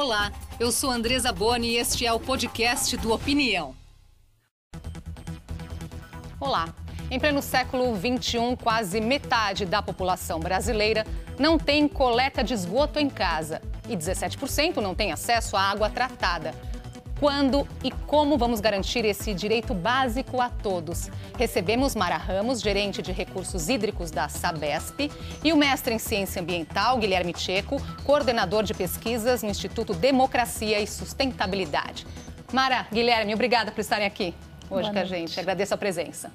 Olá, eu sou Andresa Boni e este é o podcast do Opinião. Olá. Em pleno século XXI, quase metade da população brasileira não tem coleta de esgoto em casa e 17% não tem acesso à água tratada. Quando e como vamos garantir esse direito básico a todos? Recebemos Mara Ramos, gerente de recursos hídricos da Sabesp, e o mestre em ciência ambiental, Guilherme Checo, coordenador de pesquisas no Instituto Democracia e Sustentabilidade. Mara, Guilherme, obrigada por estarem aqui hoje com a gente. Agradeço a presença.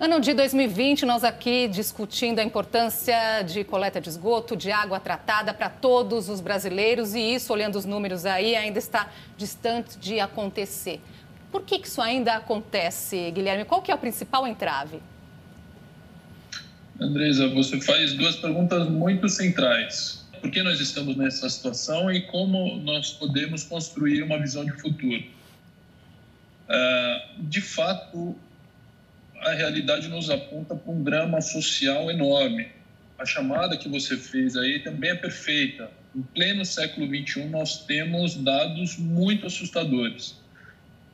Ano de 2020, nós aqui discutindo a importância de coleta de esgoto, de água tratada para todos os brasileiros e isso, olhando os números aí, ainda está distante de acontecer. Por que, isso ainda acontece, Guilherme? Qual que é o principal entrave? Andresa, você faz duas perguntas muito centrais. Por que nós estamos nessa situação e como nós podemos construir uma visão de futuro? Uh, de fato, a realidade nos aponta para um drama social enorme. A chamada que você fez aí também é perfeita. Em pleno século XXI, nós temos dados muito assustadores.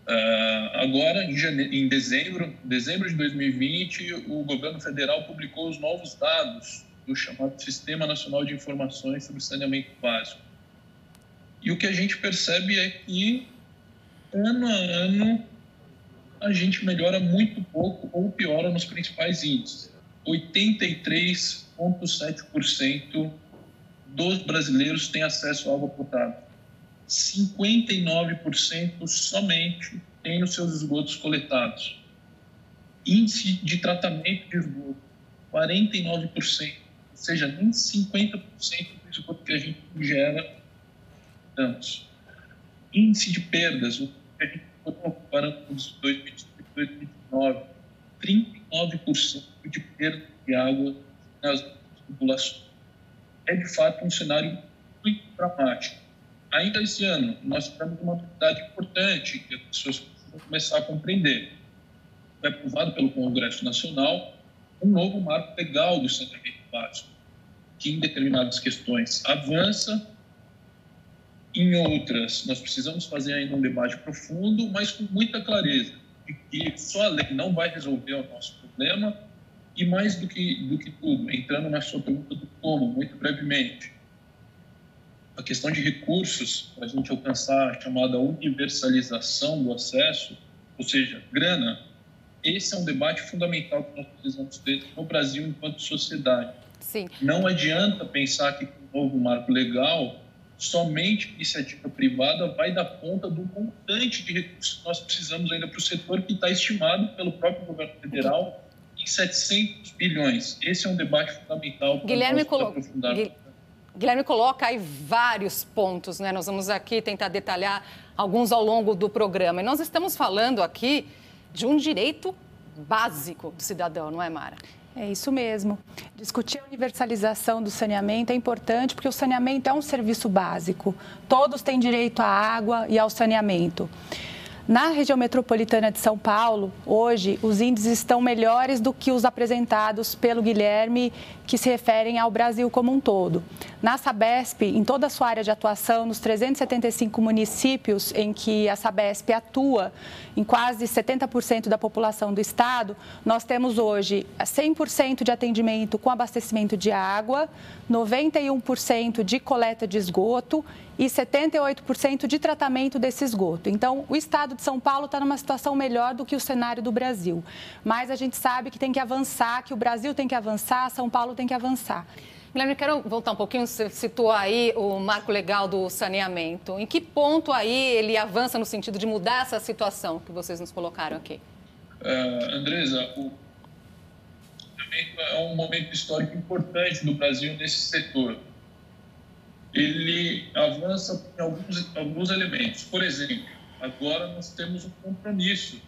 Uh, agora, em, jane... em dezembro, dezembro de 2020, o governo federal publicou os novos dados do chamado Sistema Nacional de Informações sobre Saneamento Básico. E o que a gente percebe é que, ano a ano, a gente melhora muito pouco ou piora nos principais índices. 83,7% dos brasileiros têm acesso à água potável. 59% somente têm os seus esgotos coletados. Índice de tratamento de esgoto, 49%, ou seja, nem 50% do esgoto que a gente gera. Índice de perdas, o que a gente comparando com os 2018 e 2019, 39% de perda de água nas populações. É, de fato, um cenário muito dramático. Ainda esse ano, nós temos uma novidade importante que as pessoas precisam começar a compreender. Foi aprovado pelo Congresso Nacional um novo marco legal do saneamento básico, que em determinadas questões avança em outras, nós precisamos fazer ainda um debate profundo, mas com muita clareza, de que só a lei não vai resolver o nosso problema, e mais do que, do que tudo, entrando na sua pergunta do como, muito brevemente, a questão de recursos para a gente alcançar a chamada universalização do acesso, ou seja, grana, esse é um debate fundamental que nós precisamos ter no Brasil enquanto sociedade. Sim. Não adianta pensar que com o novo marco legal somente iniciativa privada vai dar conta do montante de recursos que nós precisamos ainda para o setor, que está estimado pelo próprio governo federal em 700 bilhões. Esse é um debate fundamental para Guilherme nós colo... aprofundar. Guilherme coloca aí vários pontos, né? Nós vamos aqui tentar detalhar alguns ao longo do programa. E nós estamos falando aqui de um direito básico do cidadão, não é, Mara? É isso mesmo. Discutir a universalização do saneamento é importante porque o saneamento é um serviço básico. Todos têm direito à água e ao saneamento. Na região metropolitana de São Paulo, hoje, os índices estão melhores do que os apresentados pelo Guilherme, que se referem ao Brasil como um todo. Na Sabesp, em toda a sua área de atuação, nos 375 municípios em que a Sabesp atua, em quase 70% da população do estado, nós temos hoje 100% de atendimento com abastecimento de água, 91% de coleta de esgoto e 78% de tratamento desse esgoto. Então, o estado de São Paulo está numa situação melhor do que o cenário do Brasil. Mas a gente sabe que tem que avançar, que o Brasil tem que avançar, São Paulo tem que avançar. Guilherme, quero voltar um pouquinho, você citou aí o marco legal do saneamento. Em que ponto aí ele avança no sentido de mudar essa situação que vocês nos colocaram aqui? Uh, Andresa, o saneamento é um momento histórico importante no Brasil nesse setor. Ele avança em alguns, alguns elementos. Por exemplo, agora nós temos um compromisso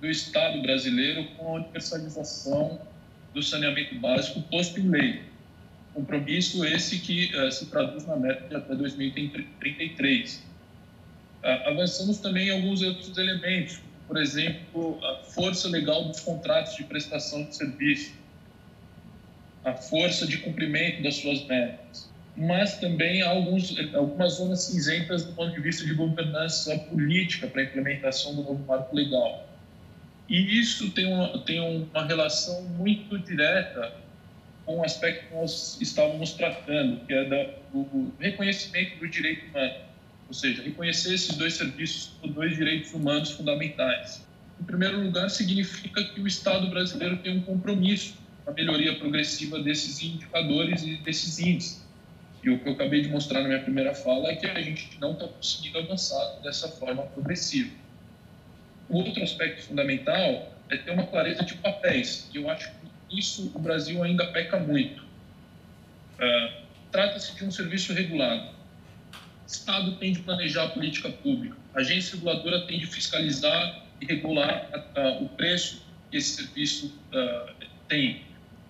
do Estado brasileiro com a universalização do saneamento básico posto em lei. Compromisso esse que uh, se traduz na meta de até 2033. Uh, ah, avançamos também em alguns outros elementos, por exemplo, a força legal dos contratos de prestação de serviço, a força de cumprimento das suas metas. Mas também alguns, algumas zonas cinzentas do ponto de vista de governança política para a implementação do novo marco legal. E isso tem uma, tem uma relação muito direta com o aspecto que nós estávamos tratando, que é da, do reconhecimento do direito humano, ou seja, reconhecer esses dois serviços como dois direitos humanos fundamentais. Em primeiro lugar, significa que o Estado brasileiro tem um compromisso com a melhoria progressiva desses indicadores e desses índices. E o que eu acabei de mostrar na minha primeira fala é que a gente não está conseguindo avançar dessa forma progressiva. O outro aspecto fundamental é ter uma clareza de papéis, e eu acho que isso o Brasil ainda peca muito. Uh, Trata-se de um serviço regulado. Estado tem de planejar a política pública. A agência reguladora tem de fiscalizar e regular uh, o preço que esse serviço uh, tem.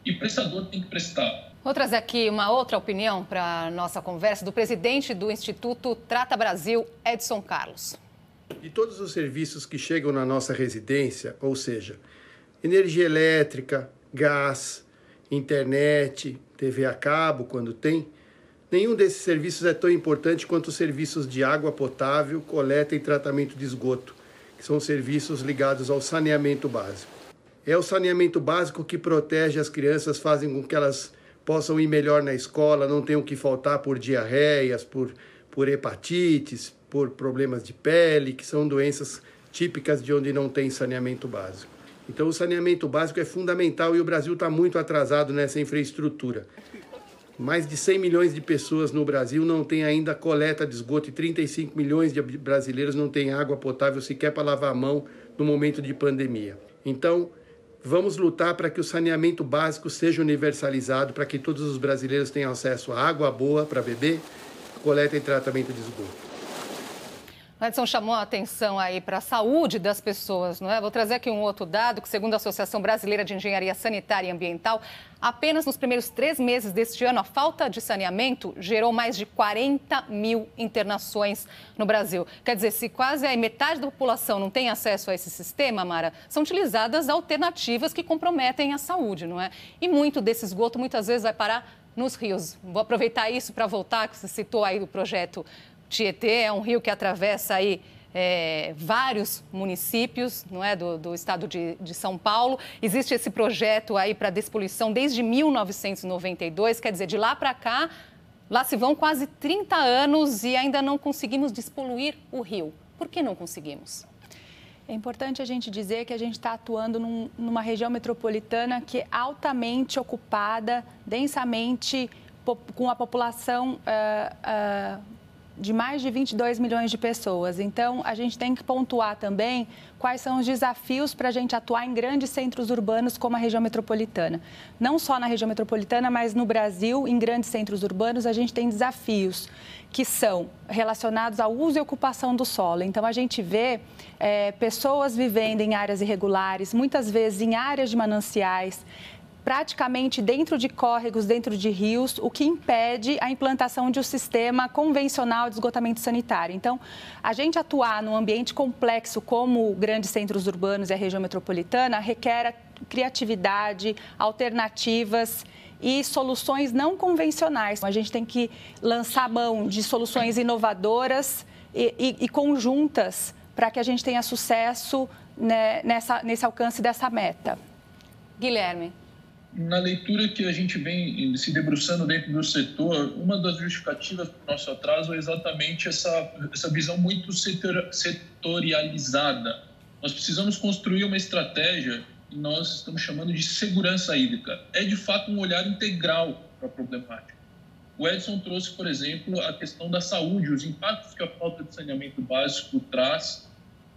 E o prestador tem que prestar. Vou trazer aqui uma outra opinião para a nossa conversa do presidente do Instituto Trata Brasil, Edson Carlos. De todos os serviços que chegam na nossa residência, ou seja, energia elétrica, gás, internet, TV a cabo, quando tem. Nenhum desses serviços é tão importante quanto os serviços de água potável, coleta e tratamento de esgoto, que são serviços ligados ao saneamento básico. É o saneamento básico que protege as crianças, fazem com que elas possam ir melhor na escola, não tenham que faltar por diarreias, por, por hepatites, por problemas de pele, que são doenças típicas de onde não tem saneamento básico. Então, o saneamento básico é fundamental e o Brasil está muito atrasado nessa infraestrutura. Mais de 100 milhões de pessoas no Brasil não têm ainda coleta de esgoto e 35 milhões de brasileiros não têm água potável sequer para lavar a mão no momento de pandemia. Então, vamos lutar para que o saneamento básico seja universalizado, para que todos os brasileiros tenham acesso a água boa para beber, coleta e tratamento de esgoto. O Edson chamou a atenção aí para a saúde das pessoas, não é? Vou trazer aqui um outro dado que, segundo a Associação Brasileira de Engenharia Sanitária e Ambiental, apenas nos primeiros três meses deste ano, a falta de saneamento gerou mais de 40 mil internações no Brasil. Quer dizer, se quase a metade da população não tem acesso a esse sistema, Mara, são utilizadas alternativas que comprometem a saúde, não é? E muito desse esgoto muitas vezes vai parar nos rios. Vou aproveitar isso para voltar, que você citou aí o projeto Tietê é um rio que atravessa aí é, vários municípios não é, do, do estado de, de, São Paulo. Existe esse projeto aí para despoluição desde 1992, quer dizer, de lá para cá, lá se vão quase 30 anos e ainda não conseguimos despoluir o rio. Por que não conseguimos? É importante a gente dizer que a gente está atuando num, numa região metropolitana que é altamente ocupada, densamente, com a população uh, uh, de mais de 22 milhões de pessoas. Então, a gente tem que pontuar também quais são os desafios para a gente atuar em grandes centros urbanos como a região metropolitana. Não só na região metropolitana, mas no Brasil, em grandes centros urbanos, a gente tem desafios que são relacionados ao uso e ocupação do solo. Então, a gente vê é, pessoas vivendo em áreas irregulares, muitas vezes em áreas de mananciais, praticamente dentro de córregos, dentro de rios, o que impede a implantação de um sistema convencional de esgotamento sanitário. Então, a gente atuar num ambiente complexo como grandes centros urbanos e a região metropolitana requer criatividade, alternativas e soluções não convencionais. A gente tem que lançar mão de soluções inovadoras e, e, e conjuntas para que a gente tenha sucesso né, nessa, nesse alcance dessa meta. Guilherme na leitura que a gente vem se debruçando dentro do setor, uma das justificativas para o nosso atraso é exatamente essa, essa visão muito setor, setorializada. Nós precisamos construir uma estratégia que nós estamos chamando de segurança hídrica. É, de fato, um olhar integral para a problemática. O Edson trouxe, por exemplo, a questão da saúde, os impactos que a falta de saneamento básico traz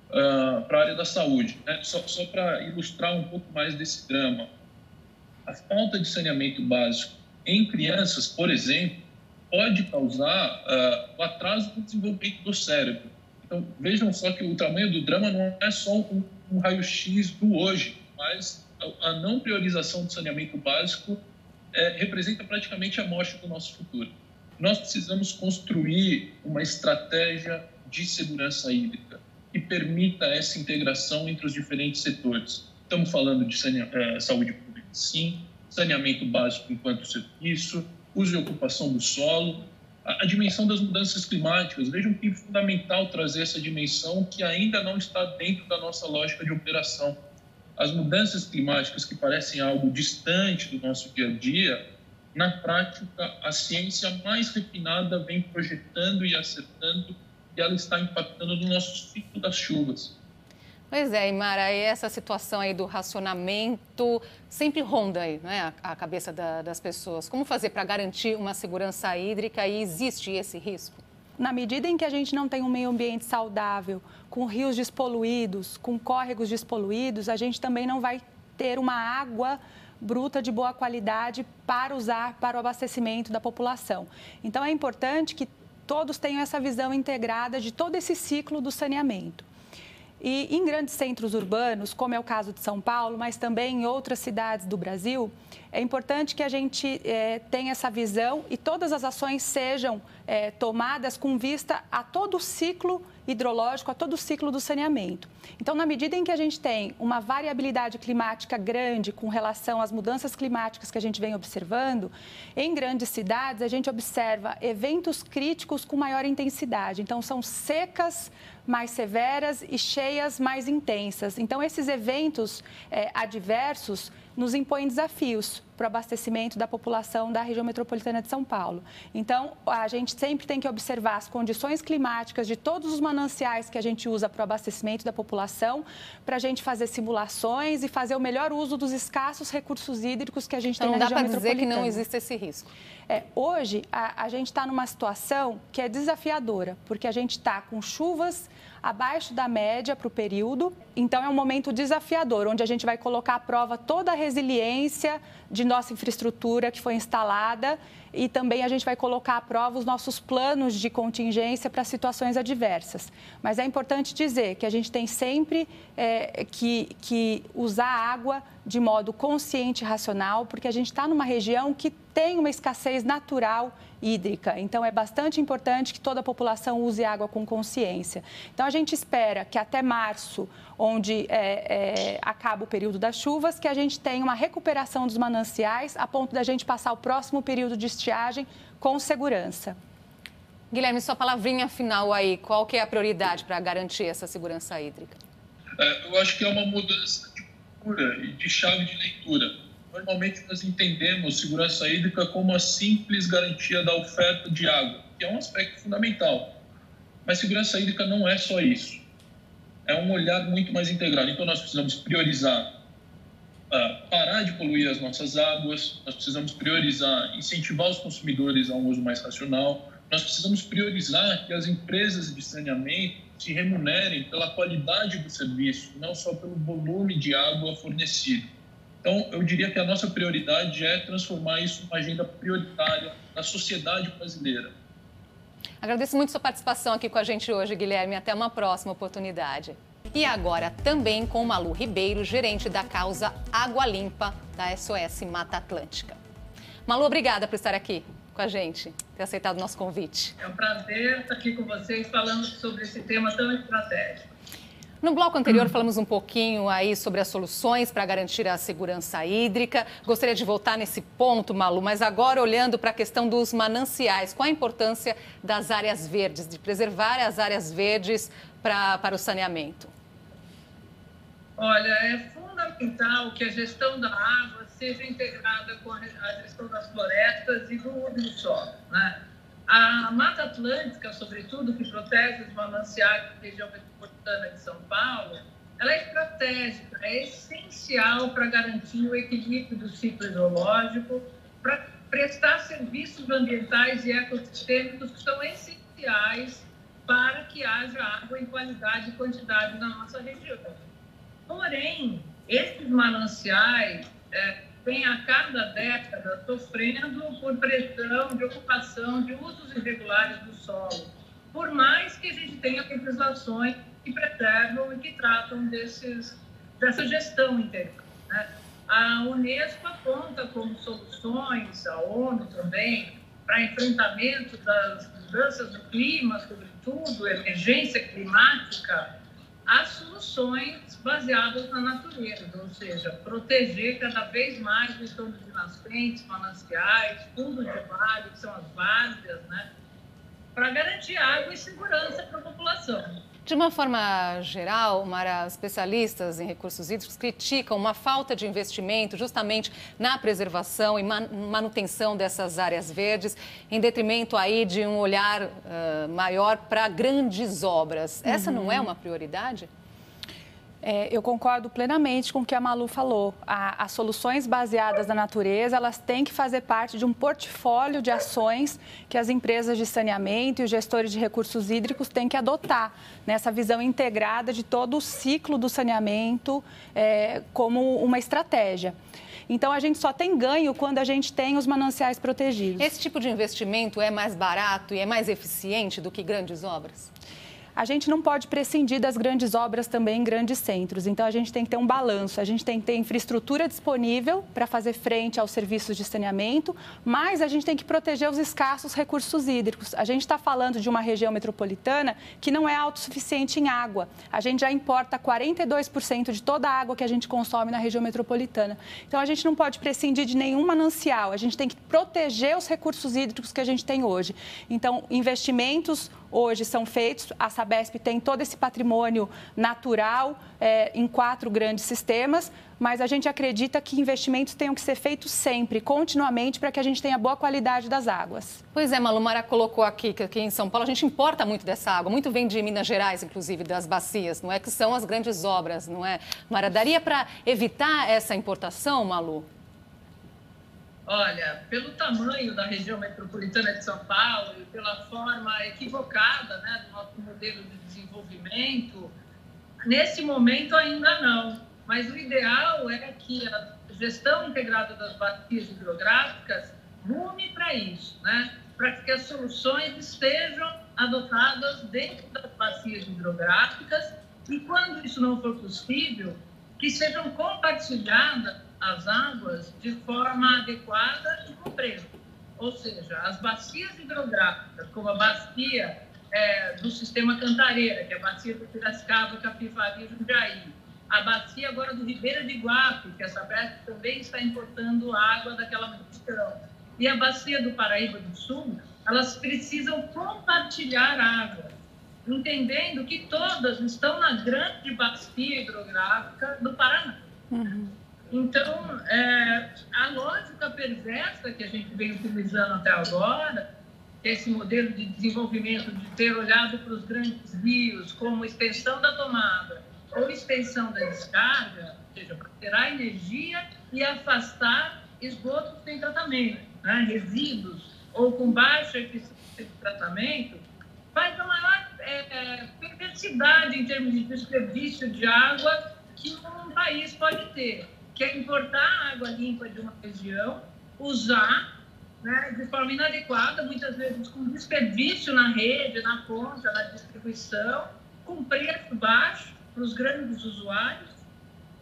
uh, para a área da saúde. Né? Só, só para ilustrar um pouco mais desse drama a falta de saneamento básico em crianças, por exemplo, pode causar uh, o atraso no desenvolvimento do cérebro. Então, vejam só que o tamanho do drama não é só um, um raio-x do hoje, mas a, não priorização do saneamento básico é, representa praticamente a morte do nosso futuro. Nós precisamos construir uma estratégia de segurança hídrica que permita essa integração entre os diferentes setores. Estamos falando de uh, saúde pública sim, saneamento básico enquanto serviço, uso e ocupação do solo, a, a dimensão das mudanças climáticas. Vejam que é fundamental trazer essa dimensão que ainda não está dentro da nossa lógica de operação. As mudanças climáticas que parecem algo distante do nosso dia a dia, na prática, a ciência mais refinada vem projetando e acertando e ela está impactando no nosso ciclo das chuvas. Pois é, Imara, e essa situação aí do racionamento sempre ronda aí, né, a, a cabeça da, das pessoas. Como fazer para garantir uma segurança hídrica e existe esse risco? Na medida em que a gente não tem um meio ambiente saudável, com rios despoluídos, com córregos despoluídos, a gente também não vai ter uma água bruta de boa qualidade para usar para o abastecimento da população. Então é importante que todos tenham essa visão integrada de todo esse ciclo do saneamento. E em grandes centros urbanos, como é o caso de São Paulo, mas também em outras cidades do Brasil, é importante que a gente é, tenha essa visão e todas as ações sejam é, tomadas com vista a todo o ciclo hidrológico, a todo o ciclo do saneamento. Então, na medida em que a gente tem uma variabilidade climática grande com relação às mudanças climáticas que a gente vem observando, em grandes cidades a gente observa eventos críticos com maior intensidade. Então, são secas mais severas e cheias mais intensas. Então, esses eventos é, adversos nos impõem desafios para o abastecimento da população da região metropolitana de São Paulo. Então, a gente sempre tem que observar as condições climáticas de todos os mananciais que a gente usa para o abastecimento da população, para a gente fazer simulações e fazer o melhor uso dos escassos recursos hídricos que a gente então, tem na região metropolitana. Não dá para dizer que não existe esse risco. É, hoje, a, a gente está numa situação que é desafiadora, porque a gente está com chuvas abaixo da média para o período. Então, é um momento desafiador, onde a gente vai colocar à prova toda a resiliência de nossa infraestrutura que foi instalada e também a gente vai colocar à prova os nossos planos de contingência para situações adversas. Mas é importante dizer que a gente tem sempre é, que, que usar água de modo consciente e racional, porque a gente está numa região que tem uma escassez natural hídrica. Então, é bastante importante que toda a população use água com consciência. Então, a gente espera que até março, onde é, é, acaba o período das chuvas, que a gente tenha uma recuperação dos mananciais a ponto da gente passar o próximo período de estiagem com segurança. Guilherme, sua palavrinha final aí, qual que é a prioridade para garantir essa segurança hídrica? É, eu acho que é uma mudança de cultura e de chave de leitura Normalmente nós entendemos segurança hídrica como a simples garantia da oferta de água, que é um aspecto fundamental. Mas segurança hídrica não é só isso. É um olhar muito mais integrado. Então nós precisamos priorizar uh, parar de poluir as nossas águas, nós precisamos priorizar incentivar os consumidores a um uso mais racional, nós precisamos priorizar que as empresas de saneamento se remunerem pela qualidade do serviço, não só pelo volume de água fornecido. Então, eu diria que a nossa prioridade é transformar isso numa agenda prioritária na sociedade brasileira. Agradeço muito sua participação aqui com a gente hoje, Guilherme. Até uma próxima oportunidade. E agora também com Malu Ribeiro, gerente da causa Água Limpa da SOS Mata Atlântica. Malu, obrigada por estar aqui com a gente, ter aceitado o nosso convite. É um prazer estar aqui com vocês falando sobre esse tema tão estratégico. No bloco anterior, falamos um pouquinho aí sobre as soluções para garantir a segurança hídrica. Gostaria de voltar nesse ponto, Malu, mas agora olhando para a questão dos mananciais. Qual a importância das áreas verdes, de preservar as áreas verdes para, para o saneamento? Olha, é fundamental que a gestão da água seja integrada com a gestão das florestas e do uso do solo. Né? A Mata Atlântica, sobretudo, que protege os mananciais da região metropolitana de São Paulo, ela é estratégica, é essencial para garantir o equilíbrio do ciclo hidrológico, para prestar serviços ambientais e ecossistêmicos que são essenciais para que haja água em qualidade e quantidade na nossa região. Porém, esses mananciais é, vem a cada década sofrendo por pressão de ocupação, de usos irregulares do solo, por mais que a gente tenha legislações que preservam e que tratam desses, dessa gestão integral. Né? A Unesco aponta como soluções, a ONU também, para enfrentamento das mudanças do clima, sobretudo emergência climática, as soluções baseadas na natureza, ou seja, proteger cada vez mais os torno de nascentes, mananciais, fundos de vale, que são as várzeas, né? para garantir água e segurança para a população. De uma forma geral, Mara, especialistas em recursos hídricos criticam uma falta de investimento justamente na preservação e manutenção dessas áreas verdes, em detrimento aí de um olhar uh, maior para grandes obras. Essa uhum. não é uma prioridade? É, eu concordo plenamente com o que a Malu falou. A, as soluções baseadas na natureza, elas têm que fazer parte de um portfólio de ações que as empresas de saneamento e os gestores de recursos hídricos têm que adotar nessa visão integrada de todo o ciclo do saneamento é, como uma estratégia. Então, a gente só tem ganho quando a gente tem os mananciais protegidos. Esse tipo de investimento é mais barato e é mais eficiente do que grandes obras? A gente não pode prescindir das grandes obras também em grandes centros. Então, a gente tem que ter um balanço. A gente tem que ter infraestrutura disponível para fazer frente aos serviços de saneamento, mas a gente tem que proteger os escassos recursos hídricos. A gente está falando de uma região metropolitana que não é autossuficiente em água. A gente já importa 42% de toda a água que a gente consome na região metropolitana. Então, a gente não pode prescindir de nenhum manancial. A gente tem que proteger os recursos hídricos que a gente tem hoje. Então, investimentos hoje são feitos. A Sabesp tem todo esse patrimônio natural é, em quatro grandes sistemas, mas a gente acredita que investimentos tenham que ser feitos sempre, continuamente, para que a gente tenha boa qualidade das águas. Pois é, Malumara colocou aqui que aqui em São Paulo a gente importa muito dessa água, muito vem de Minas Gerais, inclusive, das bacias, não é? Que são as grandes obras, não é? Mara, daria para evitar essa importação, Malu? Olha, pelo tamanho da região metropolitana de São Paulo e pela forma equivocada né, do nosso modelo de desenvolvimento, nesse momento ainda não. Mas o ideal é que a gestão integrada das bacias hidrográficas rume para isso, né? para que as soluções estejam adotadas dentro das bacias hidrográficas e, quando isso não for possível, que sejam compartilhadas as águas de forma adequada e com preço. Ou seja, as bacias hidrográficas, como a bacia é, do sistema Cantareira, que é a bacia do Piracicaba, Capivari e Jundiaí, a bacia agora do Ribeira de Guape, que essa BESP também está importando água daquela região, e a bacia do Paraíba do Sul, elas precisam compartilhar água, entendendo que todas estão na grande bacia hidrográfica do Paraná. Uhum. Então, é, a lógica perversa que a gente vem utilizando até agora, esse modelo de desenvolvimento de ter olhado para os grandes rios como extensão da tomada ou extensão da descarga, ou seja, para tirar energia e afastar esgotos sem tratamento, né? resíduos ou com baixa eficiência de tratamento, faz a maior é, perversidade em termos de desperdício de água que um país pode ter que é importar água limpa de uma região, usar né, de forma inadequada, muitas vezes com desperdício na rede, na conta, na distribuição, com preço baixo para os grandes usuários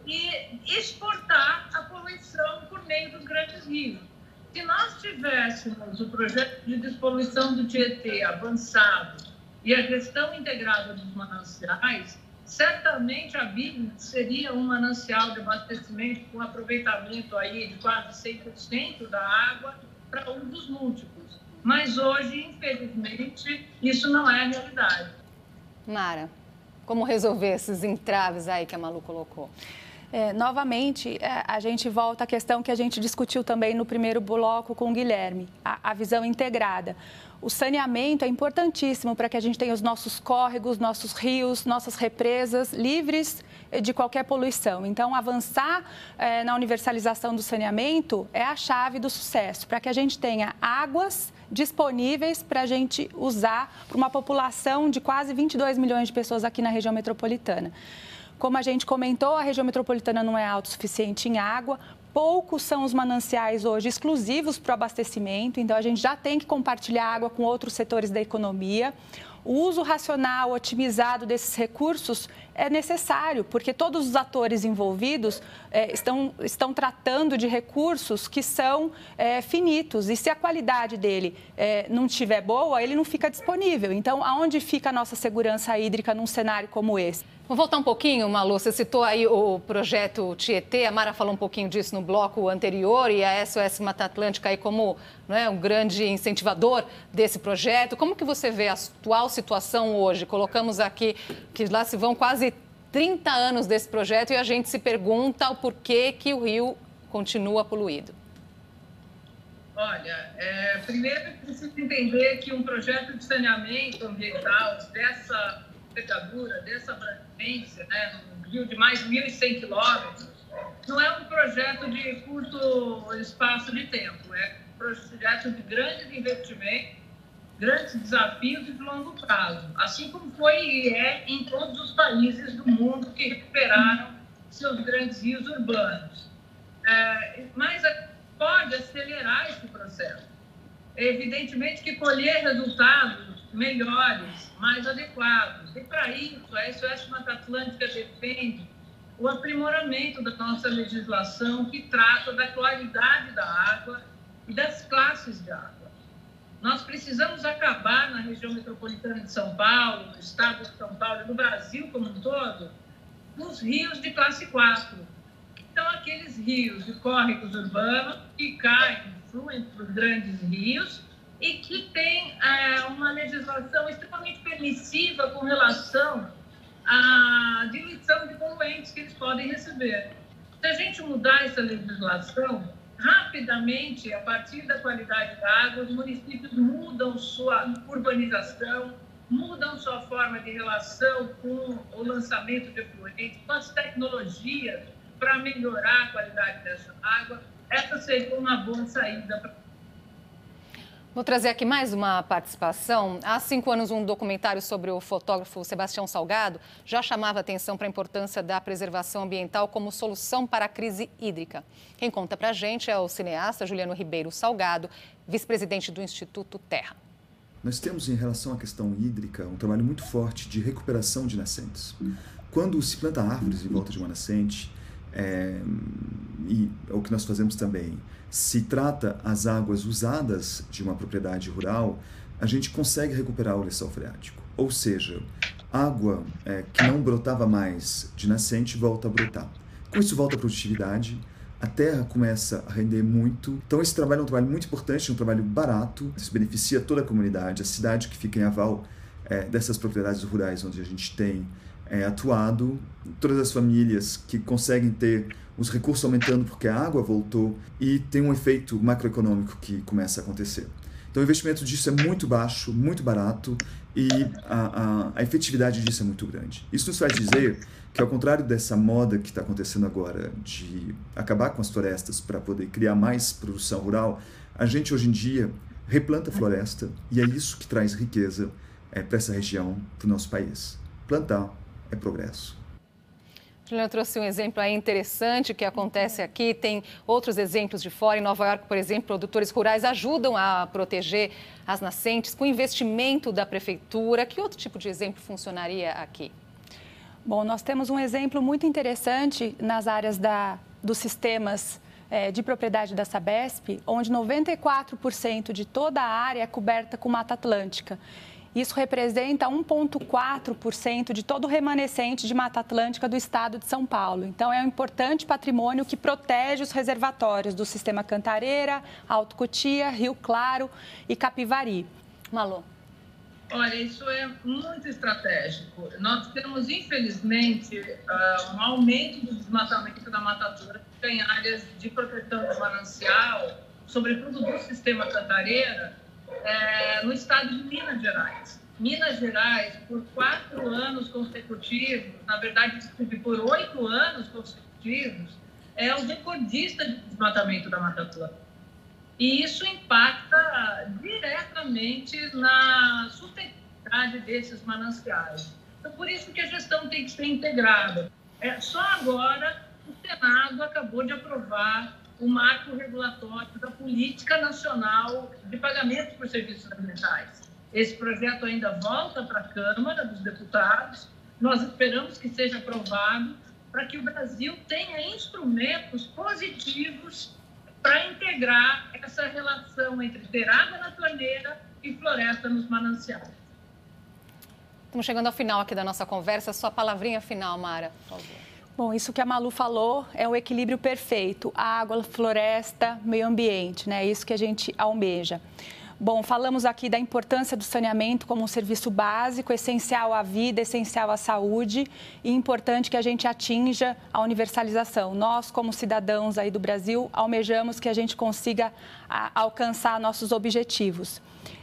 e exportar a poluição por meio dos grandes rios. Se nós tivéssemos o projeto de despoluição do Tietê avançado e a gestão integrada dos mananciais, certamente a Bíblia seria um manancial de abastecimento com aproveitamento aí de quase 100% da água para um dos múltiplos. Mas hoje, infelizmente, isso não é a realidade. Mara, como resolver esses entraves aí que a Malu colocou? É, novamente, é, a gente volta à questão que a gente discutiu também no primeiro bloco com o Guilherme, a, a visão integrada. O saneamento é importantíssimo para que a gente tenha os nossos córregos, nossos rios, nossas represas livres de qualquer poluição. Então, avançar é, na universalização do saneamento é a chave do sucesso, para que a gente tenha águas disponíveis para a gente usar para uma população de quase 22 milhões de pessoas aqui na região metropolitana. Como a gente comentou, a região metropolitana não é autossuficiente em água, Poucos são os mananciais hoje exclusivos para o abastecimento, então a gente já tem que compartilhar água com outros setores da economia. O uso racional, otimizado desses recursos é necessário, porque todos os atores envolvidos é, estão, estão tratando de recursos que são é, finitos. E se a qualidade dele é, não estiver boa, ele não fica disponível. Então, aonde fica a nossa segurança hídrica num cenário como esse? Vou voltar um pouquinho, Malu. Você citou aí o projeto Tietê. A Mara falou um pouquinho disso no bloco anterior e a SOS Mata Atlântica aí como não é, um grande incentivador desse projeto. Como que você vê a atual situação hoje? Colocamos aqui que lá se vão quase 30 anos desse projeto e a gente se pergunta o porquê que o rio continua poluído. Olha, é, primeiro preciso entender que um projeto de saneamento ambiental dessa pecadura, dessa abrangência, né, num rio de mais de 1.100 quilômetros, não é um projeto de curto espaço de tempo, é um projeto de grande investimento, grandes desafios de longo prazo, assim como foi e é em todos os países do mundo que recuperaram seus grandes rios urbanos. É, mas pode acelerar esse processo. Evidentemente que colher resultados melhores, mais adequados. E para isso, a SOS Mata Atlântica defende o aprimoramento da nossa legislação que trata da qualidade da água e das classes de água. Nós precisamos acabar na região metropolitana de São Paulo, no estado de São Paulo e no Brasil como um todo, os rios de classe 4, então, aqueles rios e córregos urbanos que caem, fluem para os grandes rios e que tem é, uma legislação extremamente permissiva com relação à diluição de poluentes que eles podem receber. Se a gente mudar essa legislação, rapidamente, a partir da qualidade da água, os municípios mudam sua urbanização, mudam sua forma de relação com o lançamento de efluentes, com as tecnologias para melhorar a qualidade dessa água, essa seria uma boa saída para Vou trazer aqui mais uma participação. Há cinco anos, um documentário sobre o fotógrafo Sebastião Salgado já chamava atenção para a importância da preservação ambiental como solução para a crise hídrica. Quem conta para a gente é o cineasta Juliano Ribeiro Salgado, vice-presidente do Instituto Terra. Nós temos, em relação à questão hídrica, um trabalho muito forte de recuperação de nascentes. Quando se planta árvores em volta de uma nascente, é, e é o que nós fazemos também, se trata as águas usadas de uma propriedade rural, a gente consegue recuperar o lençol freático. Ou seja, água é, que não brotava mais de nascente volta a brotar. Com isso volta a produtividade, a terra começa a render muito. Então esse trabalho é um trabalho muito importante, é um trabalho barato, isso beneficia toda a comunidade, a cidade que fica em aval é, dessas propriedades rurais onde a gente tem é, atuado, todas as famílias que conseguem ter os recursos aumentando porque a água voltou e tem um efeito macroeconômico que começa a acontecer. Então o investimento disso é muito baixo, muito barato e a, a, a efetividade disso é muito grande. Isso nos faz dizer que ao contrário dessa moda que está acontecendo agora de acabar com as florestas para poder criar mais produção rural, a gente hoje em dia replanta floresta e é isso que traz riqueza é, para essa região, para o nosso país. Plantar é progresso. Juliana trouxe um exemplo aí interessante que acontece aqui. Tem outros exemplos de fora. Em Nova York, por exemplo, produtores rurais ajudam a proteger as nascentes com investimento da prefeitura. Que outro tipo de exemplo funcionaria aqui? Bom, nós temos um exemplo muito interessante nas áreas da, dos sistemas é, de propriedade da Sabesp, onde 94% de toda a área é coberta com Mata Atlântica. Isso representa 1,4% de todo o remanescente de Mata Atlântica do estado de São Paulo. Então, é um importante patrimônio que protege os reservatórios do sistema Cantareira, Alto Cotia, Rio Claro e Capivari. Malu. Olha, isso é muito estratégico. Nós temos, infelizmente, ah, um aumento do desmatamento da Mata Atlântica em áreas de proteção do manancial, sobretudo do sistema Cantareira, é, no estado de Minas Gerais. Minas Gerais, por quatro anos consecutivos, na verdade, por oito anos consecutivos, é o recordista de desmatamento da Mata Atlântica. E isso impacta diretamente na sustentabilidade desses mananciais. Então, por isso que a gestão tem que ser integrada. É, só agora o Senado acabou de aprovar o marco regulatório da Política Nacional de Pagamentos por Serviços Ambientais. Esse projeto ainda volta para a Câmara dos Deputados. Nós esperamos que seja aprovado para que o Brasil tenha instrumentos positivos para integrar essa relação entre ter água na torneira e floresta nos mananciais. Estamos chegando ao final aqui da nossa conversa. Sua palavrinha final, Mara, por favor. Bom, isso que a Malu falou é o equilíbrio perfeito: água, floresta, meio ambiente, né? É isso que a gente almeja. Bom, falamos aqui da importância do saneamento como um serviço básico, essencial à vida, essencial à saúde e importante que a gente atinja a universalização. Nós, como cidadãos aí do Brasil, almejamos que a gente consiga alcançar nossos objetivos.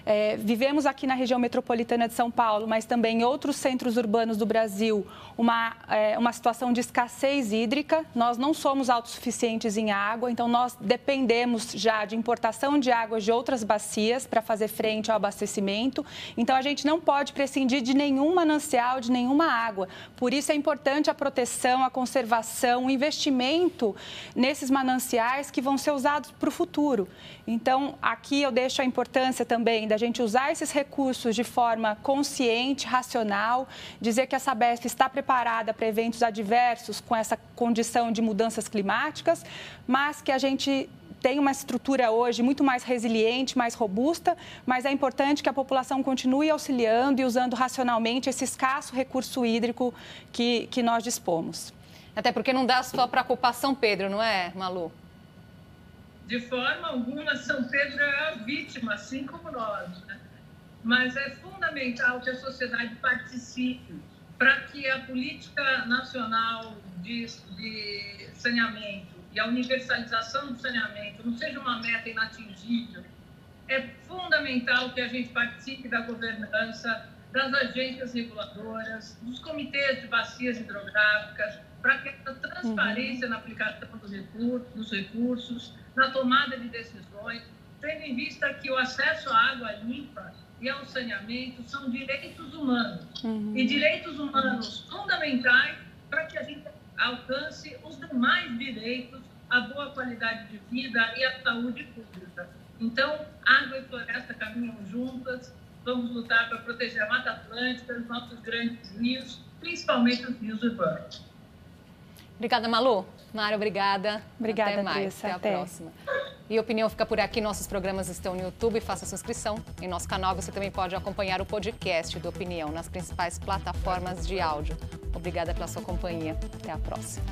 É, vivemos aqui na região metropolitana de São Paulo, mas também em outros centros urbanos do Brasil, uma, é, uma situação de escassez hídrica. Nós não somos autossuficientes em água, então nós dependemos já de importação de água de outras bacias para fazer frente ao abastecimento. Então a gente não pode prescindir de nenhum manancial, de nenhuma água. Por isso é importante a proteção, a conservação, o investimento nesses mananciais que vão ser usados para o futuro. Então aqui eu deixo a importância também da gente usar esses recursos de forma consciente, racional, dizer que a Sabesp está preparada para eventos adversos com essa condição de mudanças climáticas, mas que a gente tem uma estrutura hoje muito mais resiliente, mais robusta, mas é importante que a população continue auxiliando e usando racionalmente esse escasso recurso hídrico que, que nós dispomos. Até porque não dá só para culpar São Pedro, não é, Malu? De forma alguma, São Pedro é a vítima, assim como nós. Né? Mas é fundamental que a sociedade participe para que a política nacional de, de saneamento e a universalização do saneamento não seja uma meta inatingível. É fundamental que a gente participe da governança, das agências reguladoras, dos comitês de bacias hidrográficas, para que essa transparência uhum. na aplicação dos recursos, dos recursos, na tomada de decisões, tendo em vista que o acesso à água limpa e ao saneamento são direitos humanos. Uhum. E direitos humanos fundamentais para que a gente alcance os demais direitos, a boa qualidade de vida e a saúde pública. Então, água e floresta caminham juntas, vamos lutar para proteger a Mata Atlântica, os nossos grandes rios, principalmente os rios urbanos. Obrigada, Malu. Mário, obrigada. Obrigada, Até mais. Até, Até a próxima. E opinião fica por aqui. Nossos programas estão no YouTube. Faça sua inscrição. Em nosso canal você também pode acompanhar o podcast do Opinião nas principais plataformas de áudio. Obrigada pela sua companhia. Até a próxima.